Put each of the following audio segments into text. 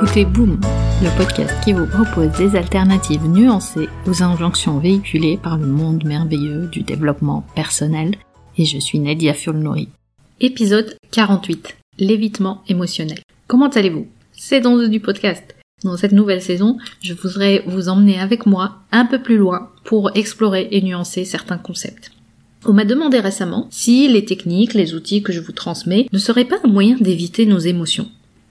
écoutez Boom, le podcast qui vous propose des alternatives nuancées aux injonctions véhiculées par le monde merveilleux du développement personnel. Et je suis Nadia Fulnori. Épisode 48. L'évitement émotionnel. Comment allez-vous? C'est dans du podcast. Dans cette nouvelle saison, je voudrais vous emmener avec moi un peu plus loin pour explorer et nuancer certains concepts. On m'a demandé récemment si les techniques, les outils que je vous transmets ne seraient pas un moyen d'éviter nos émotions.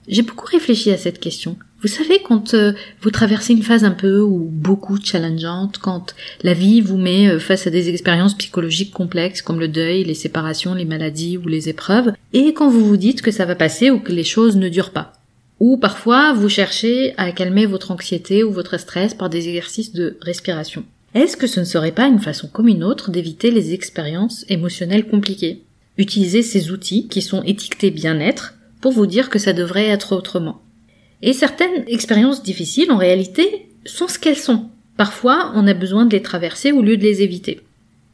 J'ai beaucoup réfléchi à cette question. Vous savez, quand euh, vous traversez une phase un peu ou beaucoup challengeante, quand la vie vous met euh, face à des expériences psychologiques complexes comme le deuil, les séparations, les maladies ou les épreuves, et quand vous vous dites que ça va passer ou que les choses ne durent pas. Ou parfois vous cherchez à calmer votre anxiété ou votre stress par des exercices de respiration. Est-ce que ce ne serait pas une façon comme une autre d'éviter les expériences émotionnelles compliquées? Utilisez ces outils qui sont étiquetés bien-être pour vous dire que ça devrait être autrement. Et certaines expériences difficiles, en réalité, sont ce qu'elles sont. Parfois, on a besoin de les traverser au lieu de les éviter.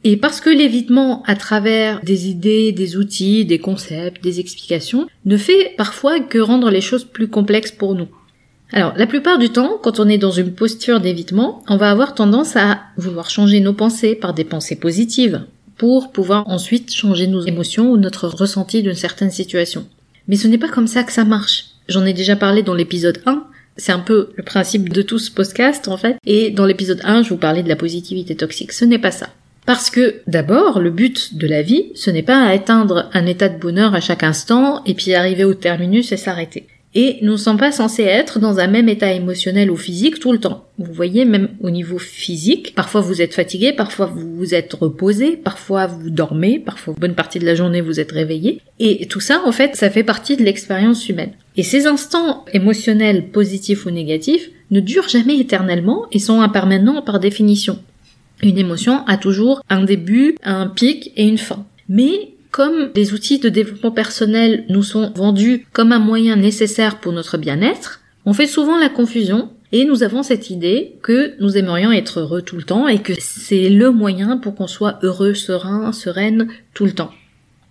Et parce que l'évitement à travers des idées, des outils, des concepts, des explications, ne fait parfois que rendre les choses plus complexes pour nous. Alors, la plupart du temps, quand on est dans une posture d'évitement, on va avoir tendance à vouloir changer nos pensées par des pensées positives, pour pouvoir ensuite changer nos émotions ou notre ressenti d'une certaine situation. Mais ce n'est pas comme ça que ça marche. J'en ai déjà parlé dans l'épisode 1. C'est un peu le principe de tout ce podcast, en fait. Et dans l'épisode 1, je vous parlais de la positivité toxique. Ce n'est pas ça. Parce que, d'abord, le but de la vie, ce n'est pas à atteindre un état de bonheur à chaque instant et puis arriver au terminus et s'arrêter et nous ne sommes pas censés être dans un même état émotionnel ou physique tout le temps. Vous voyez, même au niveau physique, parfois vous êtes fatigué, parfois vous êtes reposé, parfois vous dormez, parfois bonne partie de la journée vous êtes réveillé. Et tout ça, en fait, ça fait partie de l'expérience humaine. Et ces instants émotionnels positifs ou négatifs ne durent jamais éternellement et sont impermanents par définition. Une émotion a toujours un début, un pic et une fin. Mais comme les outils de développement personnel nous sont vendus comme un moyen nécessaire pour notre bien-être, on fait souvent la confusion et nous avons cette idée que nous aimerions être heureux tout le temps et que c'est le moyen pour qu'on soit heureux, serein, sereine tout le temps.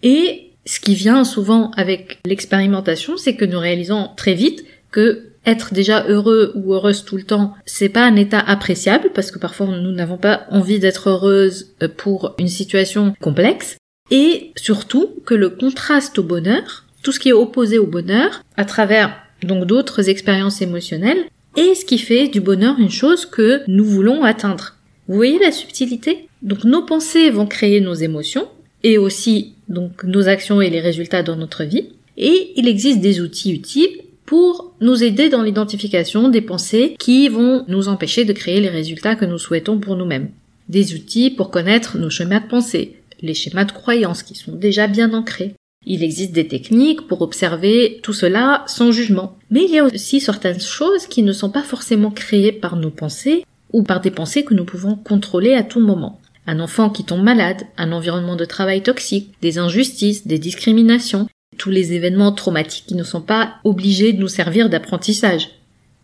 Et ce qui vient souvent avec l'expérimentation, c'est que nous réalisons très vite que être déjà heureux ou heureuse tout le temps, c'est pas un état appréciable parce que parfois nous n'avons pas envie d'être heureuse pour une situation complexe et surtout que le contraste au bonheur, tout ce qui est opposé au bonheur, à travers donc d'autres expériences émotionnelles, est ce qui fait du bonheur une chose que nous voulons atteindre. Vous voyez la subtilité? Donc nos pensées vont créer nos émotions et aussi donc nos actions et les résultats dans notre vie. Et il existe des outils utiles pour nous aider dans l'identification des pensées qui vont nous empêcher de créer les résultats que nous souhaitons pour nous-mêmes. Des outils pour connaître nos chemins de pensée, les schémas de croyances qui sont déjà bien ancrés. Il existe des techniques pour observer tout cela sans jugement. Mais il y a aussi certaines choses qui ne sont pas forcément créées par nos pensées ou par des pensées que nous pouvons contrôler à tout moment. Un enfant qui tombe malade, un environnement de travail toxique, des injustices, des discriminations, tous les événements traumatiques qui ne sont pas obligés de nous servir d'apprentissage.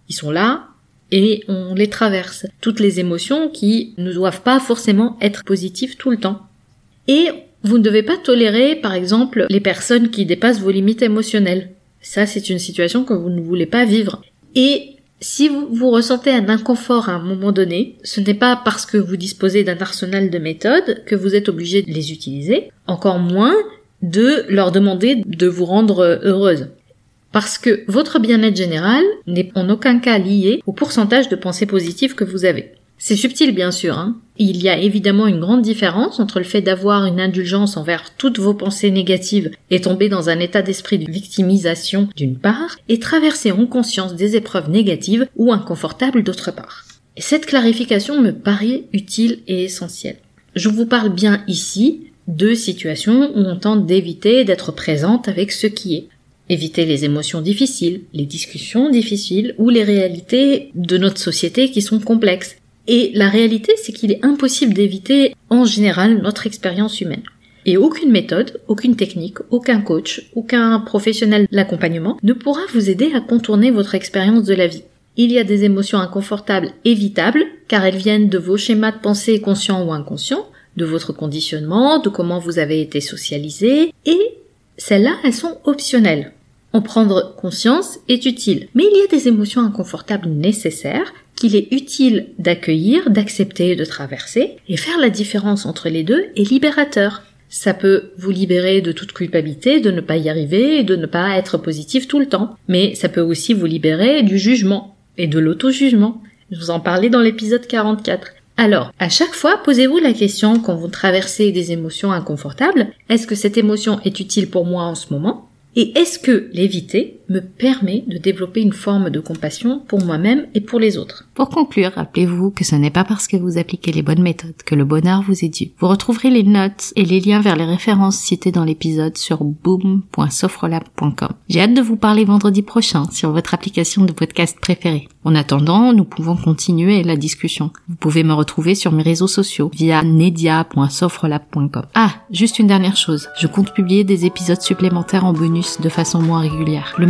Ils sont là et on les traverse. Toutes les émotions qui ne doivent pas forcément être positives tout le temps. Et vous ne devez pas tolérer, par exemple, les personnes qui dépassent vos limites émotionnelles. Ça, c'est une situation que vous ne voulez pas vivre. Et si vous, ressentez un inconfort à un moment donné, ce n'est pas parce que vous disposez d'un arsenal de méthodes que vous êtes obligé de les utiliser, encore moins de leur demander de vous rendre heureuse. Parce que votre bien-être général n'est en aucun cas lié au pourcentage de pensées positives que vous avez. C'est subtil bien sûr. Hein. Il y a évidemment une grande différence entre le fait d'avoir une indulgence envers toutes vos pensées négatives et tomber dans un état d'esprit de victimisation d'une part, et traverser en conscience des épreuves négatives ou inconfortables d'autre part. Et cette clarification me paraît utile et essentielle. Je vous parle bien ici de situations où on tente d'éviter d'être présente avec ce qui est. Éviter les émotions difficiles, les discussions difficiles ou les réalités de notre société qui sont complexes et la réalité, c'est qu'il est impossible d'éviter en général notre expérience humaine. Et aucune méthode, aucune technique, aucun coach, aucun professionnel d'accompagnement ne pourra vous aider à contourner votre expérience de la vie. Il y a des émotions inconfortables évitables, car elles viennent de vos schémas de pensée conscients ou inconscients, de votre conditionnement, de comment vous avez été socialisé, et celles-là, elles sont optionnelles. En prendre conscience est utile, mais il y a des émotions inconfortables nécessaires qu'il est utile d'accueillir, d'accepter, de traverser, et faire la différence entre les deux est libérateur. Ça peut vous libérer de toute culpabilité, de ne pas y arriver et de ne pas être positif tout le temps. Mais ça peut aussi vous libérer du jugement et de l'auto-jugement. Je vous en parlais dans l'épisode 44. Alors, à chaque fois, posez-vous la question quand vous traversez des émotions inconfortables, est-ce que cette émotion est utile pour moi en ce moment? Et est-ce que l'éviter? Me permet de développer une forme de compassion pour moi-même et pour les autres Pour conclure, rappelez-vous que ce n'est pas parce que vous appliquez les bonnes méthodes que le bonheur vous est dû. Vous retrouverez les notes et les liens vers les références citées dans l'épisode sur boom.sofrelab.com. J'ai hâte de vous parler vendredi prochain sur votre application de podcast préférée. En attendant, nous pouvons continuer la discussion. Vous pouvez me retrouver sur mes réseaux sociaux via nedia.sofrelab.com. Ah, juste une dernière chose. Je compte publier des épisodes supplémentaires en bonus de façon moins régulière.